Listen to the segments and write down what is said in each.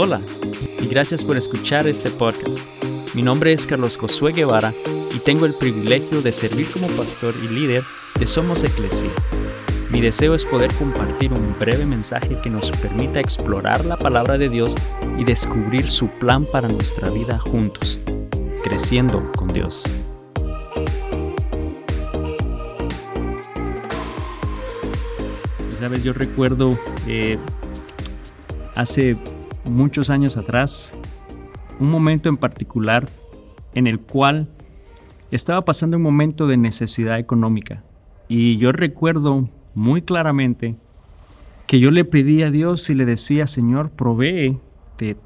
Hola y gracias por escuchar este podcast. Mi nombre es Carlos Josué Guevara y tengo el privilegio de servir como pastor y líder de Somos Eclesia. Mi deseo es poder compartir un breve mensaje que nos permita explorar la palabra de Dios y descubrir su plan para nuestra vida juntos, creciendo con Dios. Sabes, yo recuerdo eh, hace muchos años atrás un momento en particular en el cual estaba pasando un momento de necesidad económica. Y yo recuerdo muy claramente que yo le pedí a Dios y le decía, Señor, provee,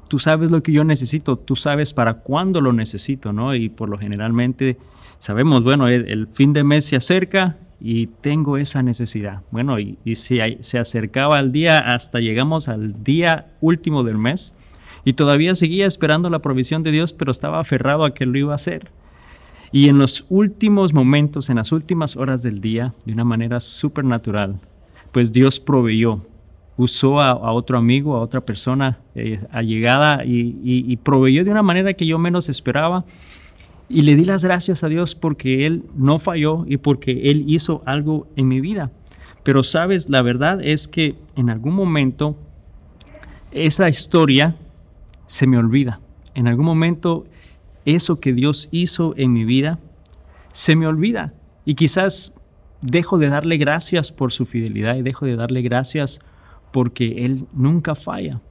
tú sabes lo que yo necesito, tú sabes para cuándo lo necesito, ¿no? Y por lo generalmente sabemos, bueno, el, fin de mes se acerca y tengo esa necesidad. Bueno, y, y se, se acercaba el día hasta llegamos al día último del mes y todavía seguía esperando la provisión de Dios, pero estaba aferrado a que lo iba a hacer. Y en los últimos momentos, en las últimas horas del día, de una manera supernatural, pues Dios proveyó, usó a, otro amigo, a otra persona eh, allegada y, proveyó de una manera que yo menos esperaba. Y le di las gracias a Dios porque Él no falló y porque Él hizo algo en mi vida. Pero sabes, la verdad es que en algún momento esa historia se me olvida. En algún momento eso que Dios hizo en mi vida se me olvida y quizás dejo de darle gracias por su fidelidad y dejo de darle gracias porque Él nunca falla.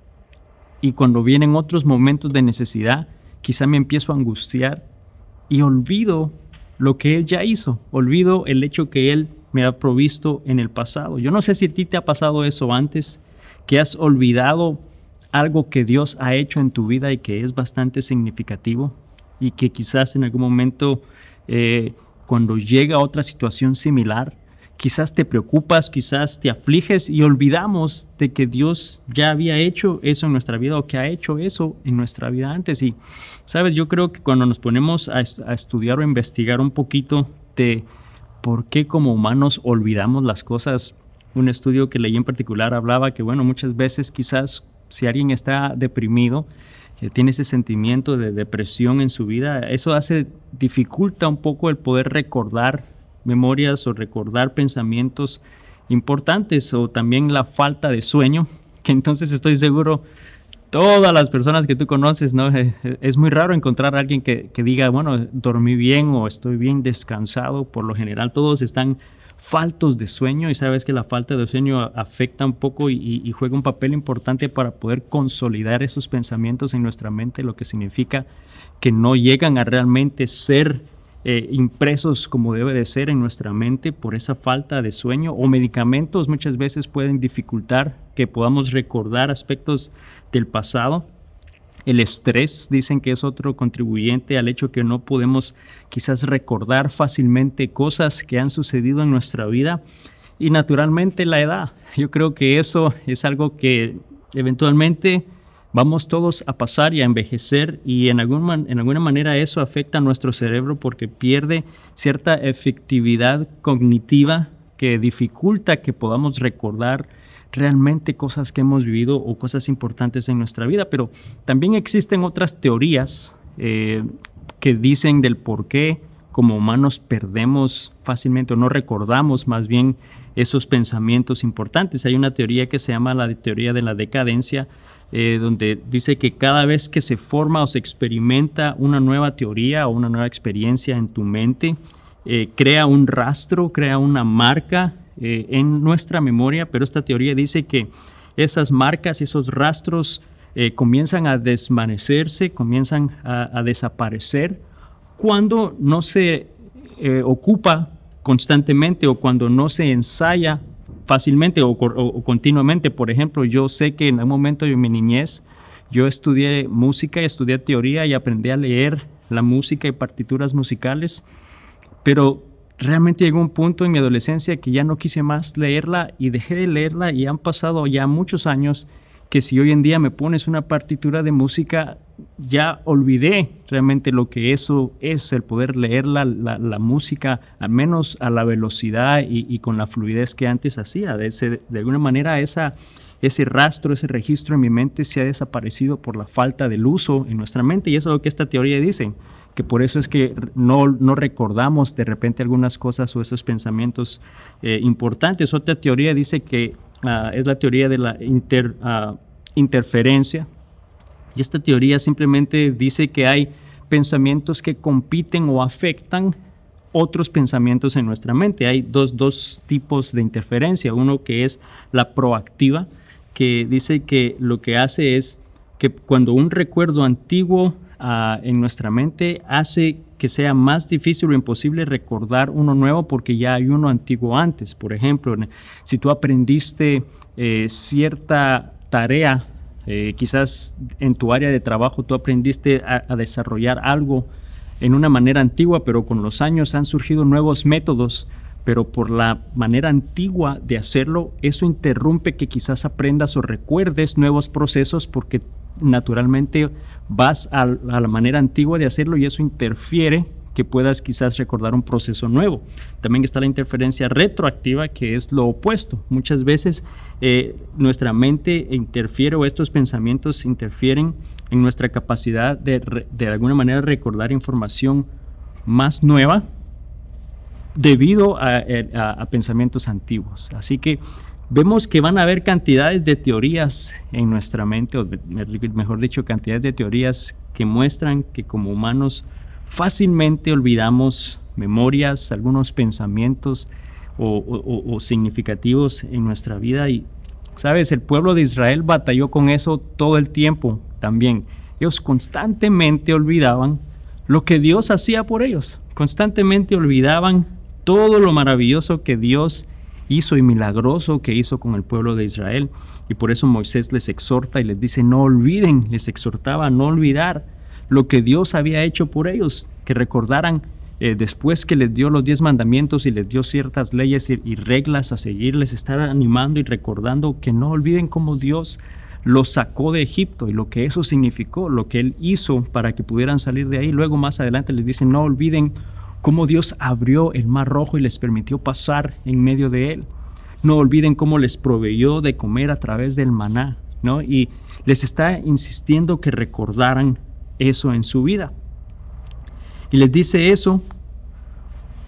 Y cuando vienen otros momentos de necesidad, quizá me empiezo a angustiar y olvido lo que Él ya hizo, olvido el hecho que Él me ha provisto en el pasado. Yo no sé si a ti te ha pasado eso antes, que has olvidado algo que Dios ha hecho en tu vida y que es bastante significativo y que quizás en algún momento eh, cuando llega otra situación similar, quizás te preocupas, quizás te afliges y olvidamos de que Dios ya había hecho eso en nuestra vida o que ha hecho eso en nuestra vida antes. Y, sabes, yo creo que cuando nos ponemos a, estudiar o investigar un poquito de por qué como humanos olvidamos las cosas, un estudio que leí en particular hablaba que, bueno, muchas veces quizás si alguien está deprimido, que tiene ese sentimiento de depresión en su vida, eso hace, dificulta un poco el poder recordar memorias o recordar pensamientos importantes o también la falta de sueño, que entonces estoy seguro todas las personas que tú conoces, ¿no? Es muy raro encontrar a alguien que, que diga, bueno, dormí bien o estoy bien descansado, por lo general todos están faltos de sueño y sabes que la falta de sueño afecta un poco y, juega un papel importante para poder consolidar esos pensamientos en nuestra mente, lo que significa que no llegan a realmente ser eh, impresos como debe de ser en nuestra mente por esa falta de sueño o medicamentos muchas veces pueden dificultar que podamos recordar aspectos del pasado el estrés dicen que es otro contribuyente al hecho que no podemos quizás recordar fácilmente cosas que han sucedido en nuestra vida. Y naturalmente la edad. Yo creo que eso es algo que eventualmente vamos todos a pasar y a envejecer y en, en alguna manera eso afecta a nuestro cerebro porque pierde cierta efectividad cognitiva que dificulta que podamos recordar realmente cosas que hemos vivido o cosas importantes en nuestra vida, pero también existen otras teorías eh, que dicen del por qué como humanos perdemos fácilmente o no recordamos más bien esos pensamientos importantes. Hay una teoría que se llama la teoría de la decadencia, eh, donde dice que cada vez que se forma o se experimenta una nueva teoría o una nueva experiencia en tu mente, eh, crea un rastro, crea una marca eh, en nuestra memoria, pero esta teoría dice que esas marcas, esos rastros comienzan a desvanecerse, comienzan a, desaparecer cuando no se ocupa constantemente o cuando no se ensaya fácilmente o, continuamente. Por ejemplo, yo sé que en un momento de mi niñez yo estudié música, y estudié teoría y aprendí a leer la música y partituras musicales, pero realmente llegó un punto en mi adolescencia que ya no quise más leerla y dejé de leerla y han pasado ya muchos años que si hoy en día me pones una partitura de música, ya olvidé realmente lo que eso es, el poder leer la, la, música, al menos a la velocidad y, con la fluidez que antes hacía. De, de alguna manera esa, ese rastro, ese registro en mi mente se ha desaparecido por la falta del uso en nuestra mente. Y eso es lo que esta teoría dice, que por eso es que no, no recordamos de repente algunas cosas o esos pensamientos eh, importantes. Otra teoría dice que ah, es la teoría de la ah, interferencia. Y esta teoría simplemente dice que hay pensamientos que compiten o afectan otros pensamientos en nuestra mente. Hay dos, dos tipos de interferencia. Uno que es la proactiva, que dice que lo que hace es que cuando un recuerdo antiguo ah, en nuestra mente hace que sea más difícil o imposible recordar uno nuevo porque ya hay uno antiguo antes. Por ejemplo, si tú aprendiste eh, cierta tarea eh, quizás en tu área de trabajo tú aprendiste a, desarrollar algo en una manera antigua, pero con los años han surgido nuevos métodos, pero por la manera antigua de hacerlo, eso interrumpe que quizás aprendas o recuerdes nuevos procesos porque naturalmente vas a la manera antigua de hacerlo y eso interfiere que puedas quizás recordar un proceso nuevo. También está la interferencia retroactiva, que es lo opuesto. Muchas veces eh, nuestra mente interfiere o estos pensamientos interfieren en nuestra capacidad de, de alguna manera recordar información más nueva debido eh, a, a, pensamientos antiguos. Así que vemos que van a haber cantidades de teorías en nuestra mente, o mejor dicho, cantidades de teorías que muestran que como humanos fácilmente olvidamos memorias, algunos pensamientos o, significativos en nuestra vida y, sabes, el pueblo de Israel batalló con eso todo el tiempo también. Ellos constantemente olvidaban lo que Dios hacía por ellos, constantemente olvidaban todo lo maravilloso que Dios hizo y milagroso que hizo con el pueblo de Israel. Y por eso Moisés les exhorta y les dice, no olviden, les exhortaba a no olvidar lo que Dios había hecho por ellos, que recordaran eh, después que les dio los diez mandamientos y les dio ciertas leyes y, reglas a seguirles, estar animando y recordando que no olviden cómo Dios los sacó de Egipto y lo que eso significó, lo que Él hizo para que pudieran salir de ahí. Luego más adelante les dice, no olviden cómo Dios abrió el mar rojo y les permitió pasar en medio de él. No olviden cómo les proveyó de comer a través del maná, ¿no? Y les está insistiendo que recordaran eso en su vida. Y les dice eso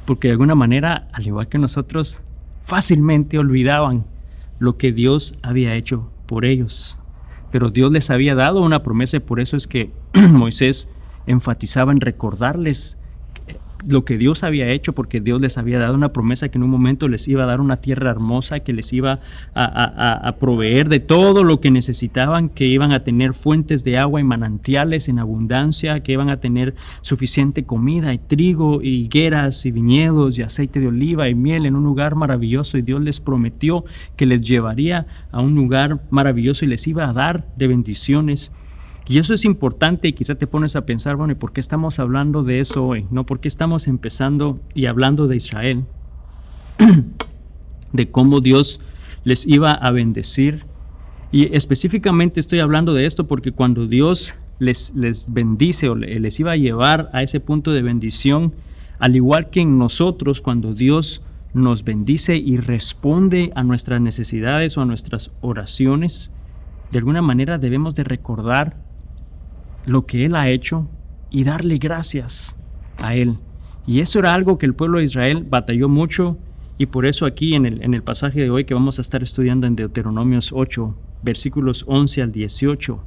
porque de alguna manera, al igual que nosotros, fácilmente olvidaban lo que Dios había hecho por ellos. Pero Dios les había dado una promesa y por eso es que Moisés enfatizaba en recordarles lo que Dios había hecho, porque Dios les había dado una promesa que en un momento les iba a dar una tierra hermosa, que les iba a, proveer de todo lo que necesitaban, que iban a tener fuentes de agua y manantiales en abundancia, que iban a tener suficiente comida y trigo y higueras y viñedos y aceite de oliva y miel en un lugar maravilloso y Dios les prometió que les llevaría a un lugar maravilloso y les iba a dar de bendiciones. Y eso es importante y quizá te pones a pensar, bueno, ¿y por qué estamos hablando de eso hoy? ¿No? ¿Por qué estamos empezando y hablando de Israel? de cómo Dios les iba a bendecir. Y específicamente estoy hablando de esto porque cuando Dios les, les bendice o les iba a llevar a ese punto de bendición, al igual que en nosotros, cuando Dios nos bendice y responde a nuestras necesidades o a nuestras oraciones, de alguna manera debemos de recordar lo que Él ha hecho y darle gracias a Él. Y eso era algo que el pueblo de Israel batalló mucho y por eso aquí en el, en el pasaje de hoy que vamos a estar estudiando en Deuteronomios 8, versículos 11 al 18,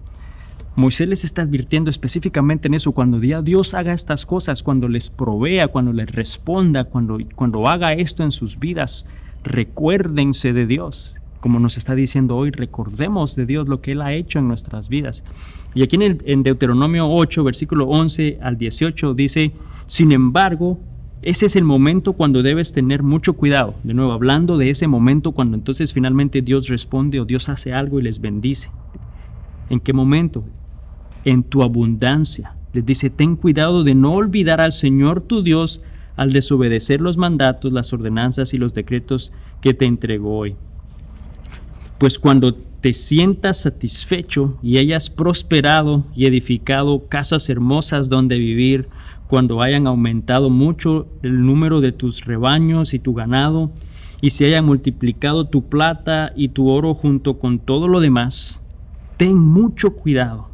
Moisés les está advirtiendo específicamente en eso, cuando Dios haga estas cosas, cuando les provea, cuando les responda, cuando, cuando haga esto en sus vidas, recuérdense de Dios como nos está diciendo hoy, recordemos de Dios lo que Él ha hecho en nuestras vidas. Y aquí en, Deuteronomio 8, versículo 11 al 18 dice, sin embargo, ese es el momento cuando debes tener mucho cuidado. De nuevo, hablando de ese momento cuando entonces finalmente Dios responde o Dios hace algo y les bendice. ¿En qué momento? En tu abundancia. Les dice, ten cuidado de no olvidar al Señor tu Dios al desobedecer los mandatos, las ordenanzas y los decretos que te entregó hoy. Pues cuando te sientas satisfecho y hayas prosperado y edificado casas hermosas donde vivir, cuando hayan aumentado mucho el número de tus rebaños y tu ganado, y se haya multiplicado tu plata y tu oro junto con todo lo demás, ten mucho cuidado.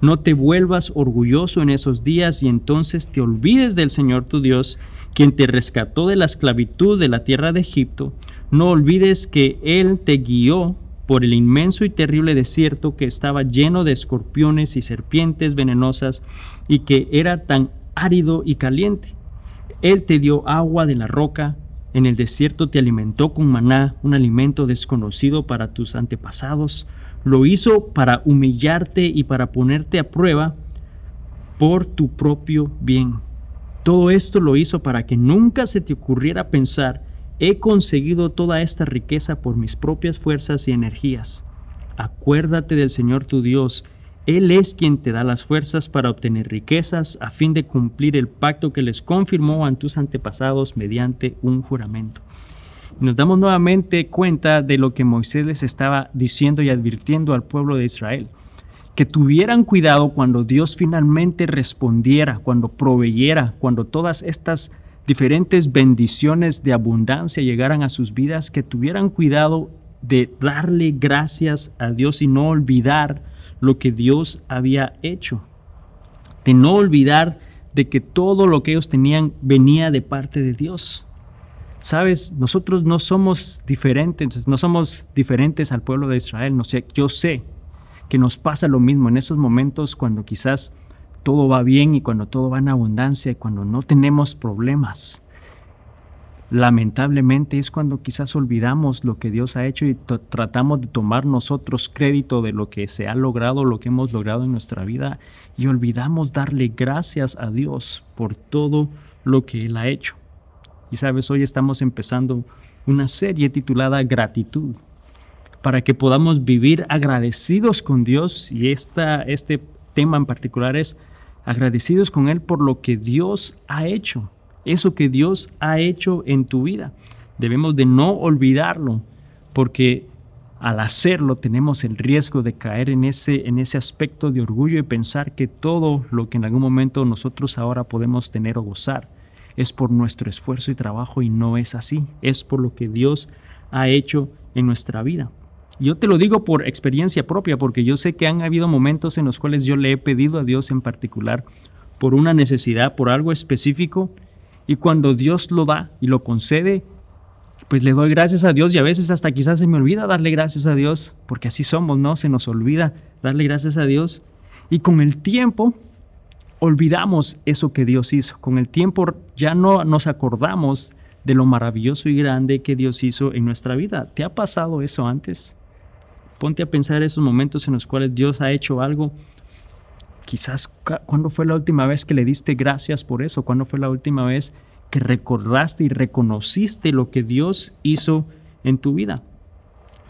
No te vuelvas orgulloso en esos días y entonces te olvides del Señor tu Dios, quien te rescató de la esclavitud de la tierra de Egipto. No olvides que Él te guió por el inmenso y terrible desierto que estaba lleno de escorpiones y serpientes venenosas y que era tan árido y caliente. Él te dio agua de la roca, en el desierto te alimentó con maná, un alimento desconocido para tus antepasados. Lo hizo para humillarte y para ponerte a prueba por tu propio bien. Todo esto lo hizo para que nunca se te ocurriera pensar, he conseguido toda esta riqueza por mis propias fuerzas y energías. Acuérdate del Señor tu Dios, Él es quien te da las fuerzas para obtener riquezas a fin de cumplir el pacto que les confirmó a tus antepasados mediante un juramento. Y nos damos nuevamente cuenta de lo que Moisés les estaba diciendo y advirtiendo al pueblo de Israel que tuvieran cuidado cuando Dios finalmente respondiera, cuando proveyera, cuando todas estas diferentes bendiciones de abundancia llegaran a sus vidas, que tuvieran cuidado de darle gracias a Dios y no olvidar lo que Dios había hecho, de no olvidar de que todo lo que ellos tenían venía de parte de Dios. Sabes, nosotros no somos diferentes, no somos diferentes al pueblo de Israel. No sé, yo sé que nos pasa lo mismo en esos momentos cuando quizás todo va bien y cuando todo va en abundancia y cuando no tenemos problemas. Lamentablemente es cuando quizás olvidamos lo que Dios ha hecho y tratamos de tomar nosotros crédito de lo que se ha logrado, lo que hemos logrado en nuestra vida y olvidamos darle gracias a Dios por todo lo que Él ha hecho. Y sabes, hoy estamos empezando una serie titulada Gratitud para que podamos vivir agradecidos con Dios y esta, este tema en particular es agradecidos con Él por lo que Dios ha hecho, eso que Dios ha hecho en tu vida. Debemos de no olvidarlo porque al hacerlo tenemos el riesgo de caer en ese, en ese aspecto de orgullo y pensar que todo lo que en algún momento nosotros ahora podemos tener o gozar es por nuestro esfuerzo y trabajo y no es así, es por lo que Dios ha hecho en nuestra vida. Yo te lo digo por experiencia propia, porque yo sé que han habido momentos en los cuales yo le he pedido a Dios en particular por una necesidad, por algo específico, y cuando Dios lo da y lo concede, pues le doy gracias a Dios y a veces hasta quizás se me olvida darle gracias a Dios, porque así somos, ¿no? Se nos olvida darle gracias a Dios. Y con el tiempo olvidamos eso que Dios hizo. Con el tiempo ya no nos acordamos de lo maravilloso y grande que Dios hizo en nuestra vida. ¿Te ha pasado eso antes? Ponte a pensar esos momentos en los cuales Dios ha hecho algo. Quizás, ¿cuándo fue la última vez que le diste gracias por eso? ¿Cuándo fue la última vez que recordaste y reconociste lo que Dios hizo en tu vida?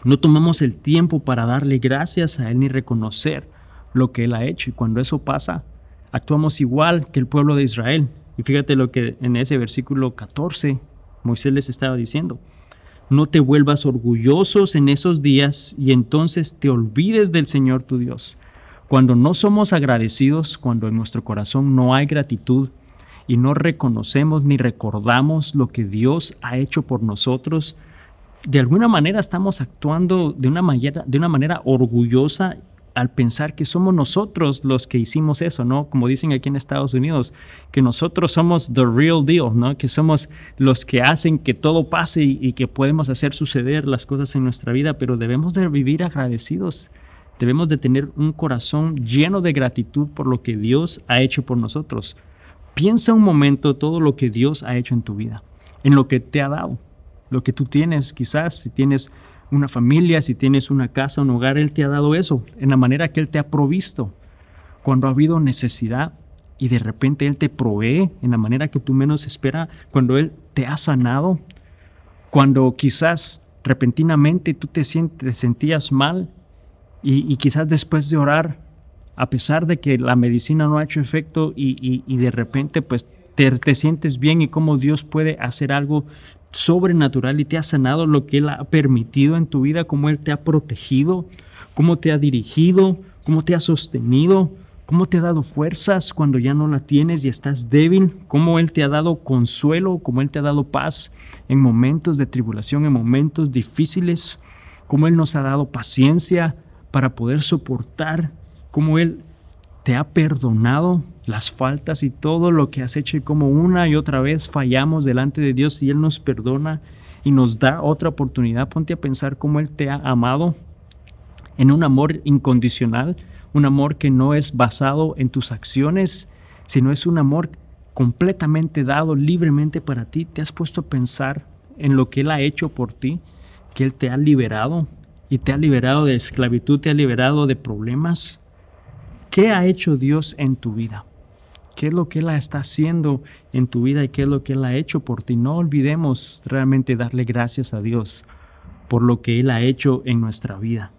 No tomamos el tiempo para darle gracias a Él ni reconocer lo que Él ha hecho. Y cuando eso pasa, actuamos igual que el pueblo de Israel. Y fíjate lo que en ese versículo 14 Moisés les estaba diciendo. No te vuelvas orgullosos en esos días y entonces te olvides del Señor tu Dios. Cuando no somos agradecidos, cuando en nuestro corazón no hay gratitud y no reconocemos ni recordamos lo que Dios ha hecho por nosotros, de alguna manera estamos actuando de una manera, de una manera orgullosa al pensar que somos nosotros los que hicimos eso, ¿no? Como dicen aquí en Estados Unidos, que nosotros somos the real deal, ¿no? Que somos los que hacen que todo pase y, que podemos hacer suceder las cosas en nuestra vida, pero debemos de vivir agradecidos. Debemos de tener un corazón lleno de gratitud por lo que Dios ha hecho por nosotros. Piensa un momento todo lo que Dios ha hecho en tu vida, en lo que te ha dado, lo que tú tienes, quizás si tienes una familia, si tienes una casa, un hogar, Él te ha dado eso, en la manera que Él te ha provisto. Cuando ha habido necesidad y de repente Él te provee en la manera que tú menos esperas, cuando Él te ha sanado, cuando quizás repentinamente tú te, sientes, sentías mal y, quizás después de orar, a pesar de que la medicina no ha hecho efecto y, y de repente pues te, te, sientes bien y cómo Dios puede hacer algo sobrenatural y te ha sanado lo que Él ha permitido en tu vida, cómo Él te ha protegido, cómo te ha dirigido, cómo te ha sostenido, cómo te ha dado fuerzas cuando ya no la tienes y estás débil, cómo Él te ha dado consuelo, cómo Él te ha dado paz en momentos de tribulación, en momentos difíciles, cómo Él nos ha dado paciencia para poder soportar, cómo Él te ha perdonado las faltas y todo lo que has hecho y cómo una y otra vez fallamos delante de Dios y Él nos perdona y nos da otra oportunidad. Ponte a pensar cómo Él te ha amado en un amor incondicional, un amor que no es basado en tus acciones, sino es un amor completamente dado libremente para ti. Te has puesto a pensar en lo que Él ha hecho por ti, que Él te ha liberado y te ha liberado de esclavitud, te ha liberado de problemas. ¿Qué ha hecho Dios en tu vida? ¿Qué es lo que Él está haciendo en tu vida y qué es lo que Él ha hecho por ti? No olvidemos realmente darle gracias a Dios por lo que Él ha hecho en nuestra vida.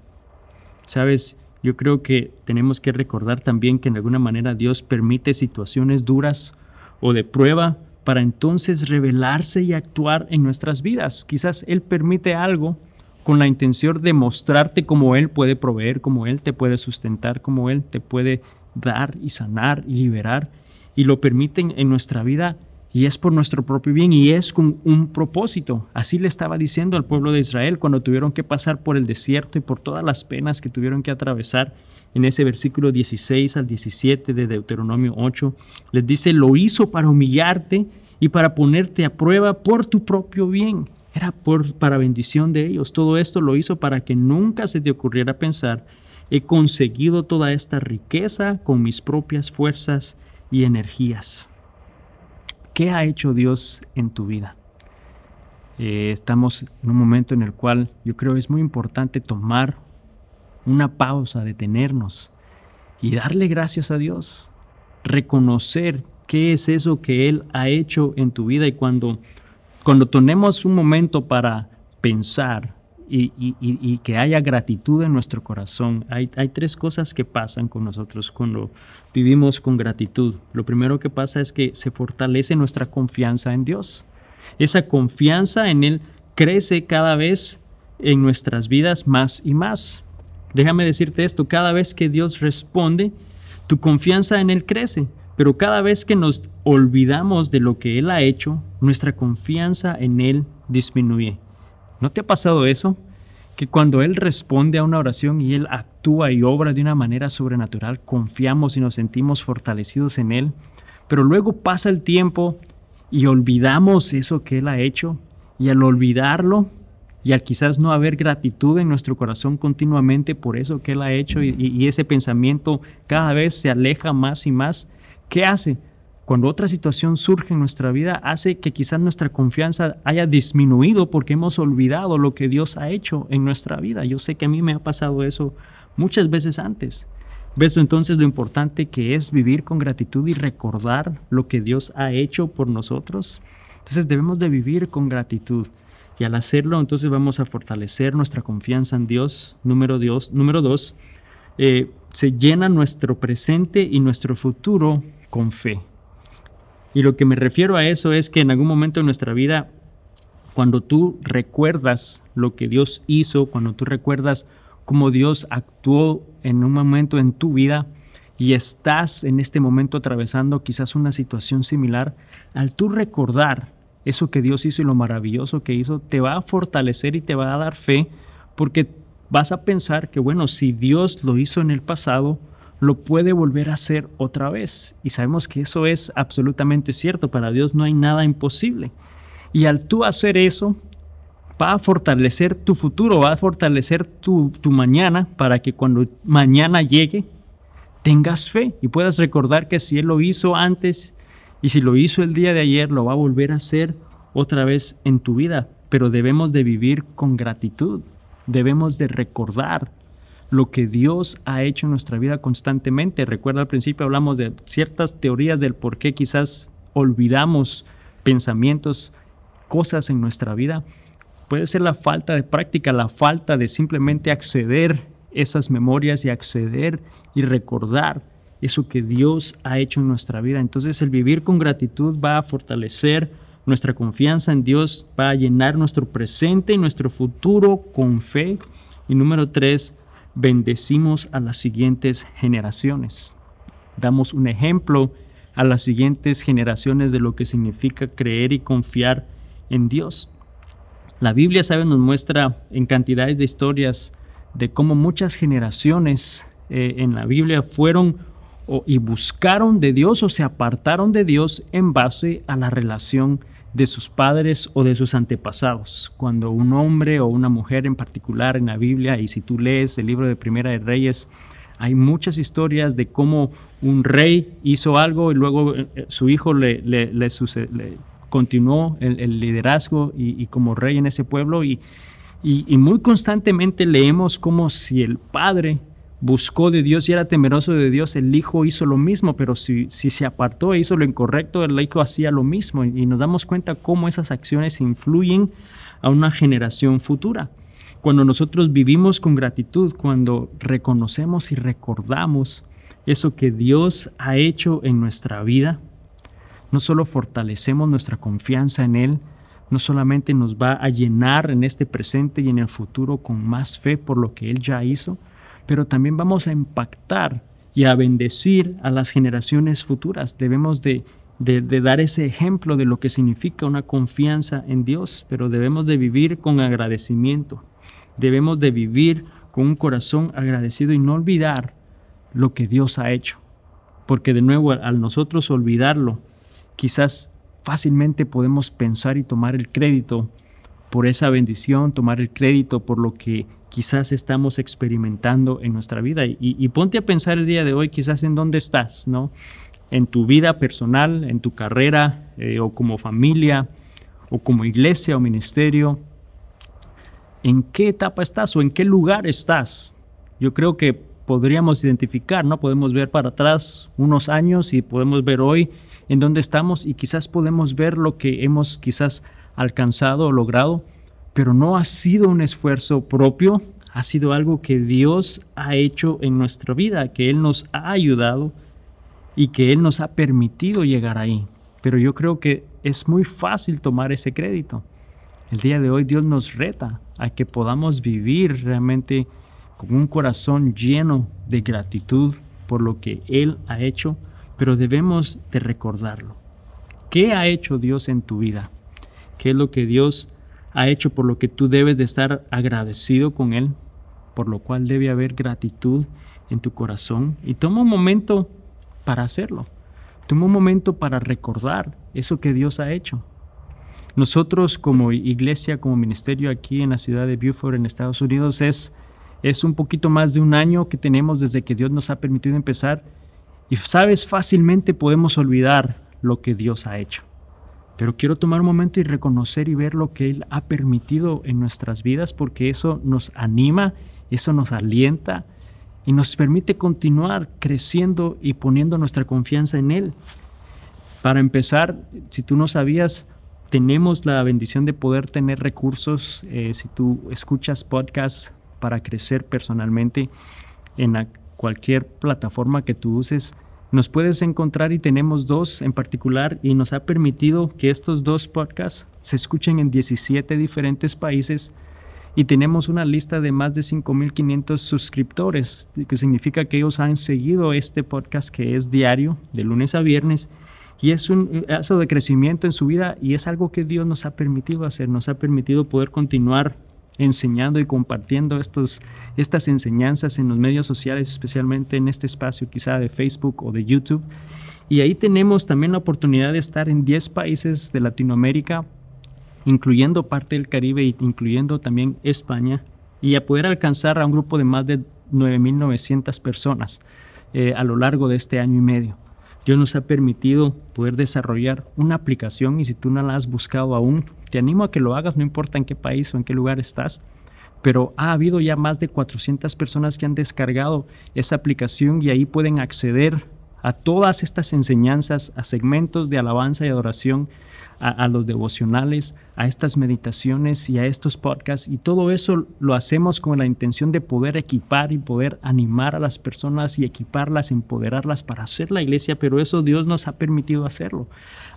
Sabes, yo creo que tenemos que recordar también que en alguna manera Dios permite situaciones duras o de prueba para entonces revelarse y actuar en nuestras vidas. Quizás Él permite algo con la intención de mostrarte cómo Él puede proveer, cómo Él te puede sustentar, cómo Él te puede dar y sanar y liberar. Y lo permiten en nuestra vida y es por nuestro propio bien y es con un propósito. Así le estaba diciendo al pueblo de Israel cuando tuvieron que pasar por el desierto y por todas las penas que tuvieron que atravesar. En ese versículo 16 al 17 de Deuteronomio 8, les dice, lo hizo para humillarte y para ponerte a prueba por tu propio bien. Era por, para bendición de ellos. Todo esto lo hizo para que nunca se te ocurriera pensar, he conseguido toda esta riqueza con mis propias fuerzas y energías. ¿Qué ha hecho Dios en tu vida? Eh, estamos en un momento en el cual yo creo es muy importante tomar una pausa, detenernos y darle gracias a Dios, reconocer qué es eso que Él ha hecho en tu vida y cuando, cuando tenemos un momento para pensar y, que haya gratitud en nuestro corazón. Hay, tres cosas que pasan con nosotros cuando vivimos con gratitud. Lo primero que pasa es que se fortalece nuestra confianza en Dios. Esa confianza en Él crece cada vez en nuestras vidas más y más. Déjame decirte esto, cada vez que Dios responde, tu confianza en Él crece, pero cada vez que nos olvidamos de lo que Él ha hecho, nuestra confianza en Él disminuye. ¿No te ha pasado eso? Que cuando Él responde a una oración y Él actúa y obra de una manera sobrenatural, confiamos y nos sentimos fortalecidos en Él, pero luego pasa el tiempo y olvidamos eso que Él ha hecho y al olvidarlo y al quizás no haber gratitud en nuestro corazón continuamente por eso que Él ha hecho y, y ese pensamiento cada vez se aleja más y más, ¿qué hace? Cuando otra situación surge en nuestra vida, hace que quizás nuestra confianza haya disminuido porque hemos olvidado lo que Dios ha hecho en nuestra vida. Yo sé que a mí me ha pasado eso muchas veces antes. ¿Ves entonces lo importante que es vivir con gratitud y recordar lo que Dios ha hecho por nosotros? Entonces debemos de vivir con gratitud. Y al hacerlo, entonces vamos a fortalecer nuestra confianza en Dios. Número, Dios, número dos, eh, se llena nuestro presente y nuestro futuro con fe. Y lo que me refiero a eso es que en algún momento de nuestra vida, cuando tú recuerdas lo que Dios hizo, cuando tú recuerdas cómo Dios actuó en un momento en tu vida y estás en este momento atravesando quizás una situación similar, al tú recordar eso que Dios hizo y lo maravilloso que hizo, te va a fortalecer y te va a dar fe porque vas a pensar que, bueno, si Dios lo hizo en el pasado, lo puede volver a hacer otra vez. Y sabemos que eso es absolutamente cierto. Para Dios no hay nada imposible. Y al tú hacer eso, va a fortalecer tu futuro, va a fortalecer tu, tu mañana para que cuando mañana llegue, tengas fe y puedas recordar que si Él lo hizo antes y si lo hizo el día de ayer, lo va a volver a hacer otra vez en tu vida. Pero debemos de vivir con gratitud, debemos de recordar lo que Dios ha hecho en nuestra vida constantemente. Recuerda al principio hablamos de ciertas teorías del por qué quizás olvidamos pensamientos, cosas en nuestra vida. Puede ser la falta de práctica, la falta de simplemente acceder esas memorias y acceder y recordar eso que Dios ha hecho en nuestra vida. Entonces el vivir con gratitud va a fortalecer nuestra confianza en Dios, va a llenar nuestro presente y nuestro futuro con fe. Y número tres, bendecimos a las siguientes generaciones. damos un ejemplo a las siguientes generaciones de lo que significa creer y confiar en Dios. La Biblia, sabe, nos muestra en cantidades de historias de cómo muchas generaciones eh, en la Biblia fueron y buscaron de Dios o se apartaron de Dios en base a la relación de sus padres o de sus antepasados. Cuando un hombre o una mujer en particular en la Biblia, y si tú lees el libro de Primera de Reyes, hay muchas historias de cómo un rey hizo algo y luego eh, eh, su hijo le, continuó el, liderazgo y, como rey en ese pueblo y, y, muy constantemente leemos como si el padre buscó de Dios y era temeroso de Dios, el hijo hizo lo mismo, pero si, si se apartó e hizo lo incorrecto, el hijo hacía lo mismo y nos damos cuenta cómo esas acciones influyen a una generación futura. Cuando nosotros vivimos con gratitud, cuando reconocemos y recordamos eso que Dios ha hecho en nuestra vida, no solo fortalecemos nuestra confianza en Él, no solamente nos va a llenar en este presente y en el futuro con más fe por lo que Él ya hizo, pero también vamos a impactar y a bendecir a las generaciones futuras. Debemos de, de, dar ese ejemplo de lo que significa una confianza en Dios, pero debemos de vivir con agradecimiento. Debemos de vivir con un corazón agradecido y no olvidar lo que Dios ha hecho. Porque de nuevo, al nosotros olvidarlo, quizás fácilmente podemos pensar y tomar el crédito por esa bendición, tomar el crédito por lo que quizás estamos experimentando en nuestra vida. Y, ponte a pensar el día de hoy quizás en dónde estás, ¿no? En tu vida personal, en tu carrera eh, o como familia o como iglesia o ministerio en qué etapa estás o en qué lugar estás. Yo creo que podríamos identificar, ¿no? Podemos ver para atrás unos años y podemos ver hoy en dónde estamos y quizás podemos ver lo que hemos quizás alcanzado o logrado, pero no ha sido un esfuerzo propio, ha sido algo que Dios ha hecho en nuestra vida, que Él nos ha ayudado y que Él nos ha permitido llegar ahí. Pero yo creo que es muy fácil tomar ese crédito. El día de hoy Dios nos reta a que podamos vivir realmente con un corazón lleno de gratitud por lo que Él ha hecho, pero debemos de recordarlo. ¿Qué ha hecho Dios en tu vida? ¿Qué es lo que Dios ha hecho por lo que tú debes de estar agradecido con Él? Por lo cual debe haber gratitud en tu corazón. Y toma un momento para hacerlo. Toma un momento para recordar eso que Dios ha hecho. Nosotros como iglesia, como ministerio aquí en la ciudad de Beaufort, en Estados Unidos, es, es un poquito más de un año que tenemos desde que Dios nos ha permitido empezar. Y sabes, fácilmente podemos olvidar lo que Dios ha hecho. Pero quiero tomar un momento y reconocer y ver lo que Él ha permitido en nuestras vidas porque eso nos anima, eso nos alienta y nos permite continuar creciendo y poniendo nuestra confianza en Él. Para empezar, si tú no sabías, tenemos la bendición de poder tener recursos. Eh, si tú escuchas podcasts para crecer personalmente en cualquier plataforma que tú uses, nos puedes encontrar y tenemos dos en particular y nos ha permitido que estos dos podcasts se escuchen en 17 diferentes países y tenemos una lista de más de 5.500 suscriptores, que significa que ellos han seguido este podcast que es diario, de lunes a viernes, y es un caso de crecimiento en su vida y es algo que Dios nos ha permitido hacer, nos ha permitido poder continuar enseñando y compartiendo estos, estas enseñanzas en los medios sociales, especialmente en este espacio quizá de Facebook o de YouTube. Y ahí tenemos también la oportunidad de estar en 10 países de Latinoamérica, incluyendo parte del Caribe e incluyendo también España, y a poder alcanzar a un grupo de más de 9.900 personas eh, a lo largo de este año y medio. Dios nos ha permitido poder desarrollar una aplicación y si tú no la has buscado aún, te animo a que lo hagas, no importa en qué país o en qué lugar estás, pero ha habido ya más de 400 personas que han descargado esa aplicación y ahí pueden acceder a todas estas enseñanzas, a segmentos de alabanza y adoración a, los devocionales, a estas meditaciones y a estos podcasts. Y todo eso lo hacemos con la intención de poder equipar y poder animar a las personas y equiparlas, empoderarlas para hacer la iglesia, pero eso Dios nos ha permitido hacerlo.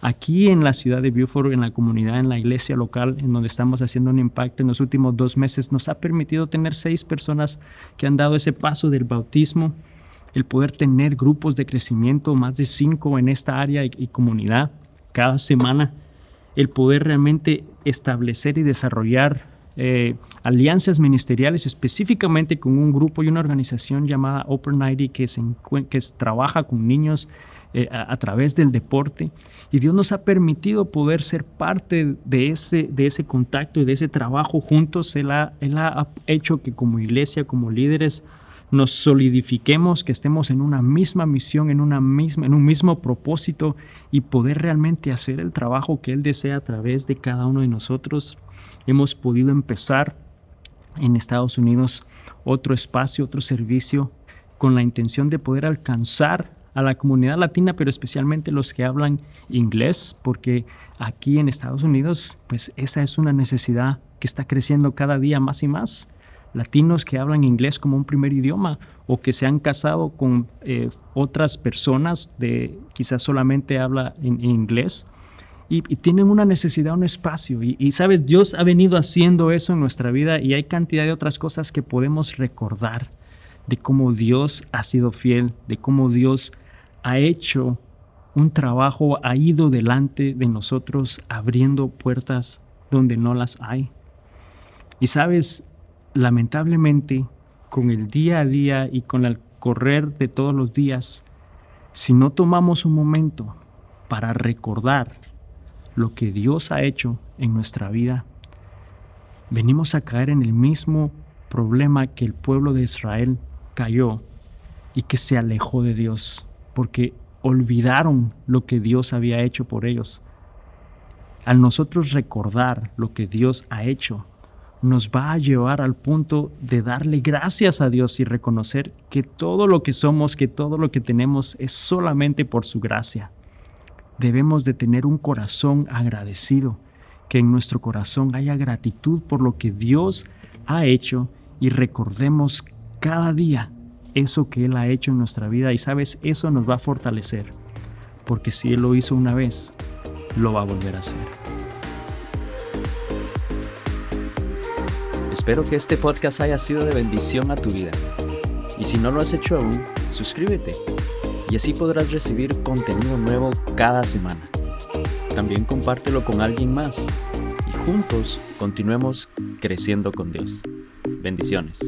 Aquí en la ciudad de Beaufort, en la comunidad, en la iglesia local, en donde estamos haciendo un impacto en los últimos dos meses, nos ha permitido tener seis personas que han dado ese paso del bautismo el poder tener grupos de crecimiento, más de cinco en esta área y, comunidad cada semana, el poder realmente establecer y desarrollar eh, alianzas ministeriales específicamente con un grupo y una organización llamada Open Nighty que, se, que trabaja con niños eh, a, través del deporte. Y Dios nos ha permitido poder ser parte de ese, de ese contacto y de ese trabajo juntos. Él ha, él ha hecho que como iglesia, como líderes, nos solidifiquemos, que estemos en una misma misión, en, una misma, en un mismo propósito y poder realmente hacer el trabajo que Él desea a través de cada uno de nosotros hemos podido empezar en Estados Unidos otro espacio, otro servicio, con la intención de poder alcanzar a la comunidad latina, pero especialmente los que hablan inglés, porque aquí en Estados Unidos, pues esa es una necesidad que está creciendo cada día más y más. Latinos que hablan inglés como un primer idioma o que se han casado con eh, otras personas de quizás solamente habla en inglés y, tienen una necesidad, un espacio. Y, y, sabes, Dios ha venido haciendo eso en nuestra vida y hay cantidad de otras cosas que podemos recordar de cómo Dios ha sido fiel, de cómo Dios ha hecho un trabajo, ha ido delante de nosotros abriendo puertas donde no las hay. Y sabes, lamentablemente, con el día a día y con el correr de todos los días, si no tomamos un momento para recordar lo que Dios ha hecho en nuestra vida, venimos a caer en el mismo problema que el pueblo de Israel cayó y que se alejó de Dios, porque olvidaron lo que Dios había hecho por ellos. Al nosotros recordar lo que Dios ha hecho, nos va a llevar al punto de darle gracias a Dios y reconocer que todo lo que somos, que todo lo que tenemos es solamente por su gracia debemos de tener un corazón agradecido, que en nuestro corazón haya gratitud por lo que Dios ha hecho y recordemos cada día eso que Él ha hecho en nuestra vida y sabes, eso nos va a fortalecer, porque si Él lo hizo una vez, lo va a volver a hacer. Espero que este podcast haya sido de bendición a tu vida. Y si no lo has hecho aún, suscríbete y así podrás recibir contenido nuevo cada semana. También compártelo con alguien más y juntos continuemos creciendo con Dios. Bendiciones.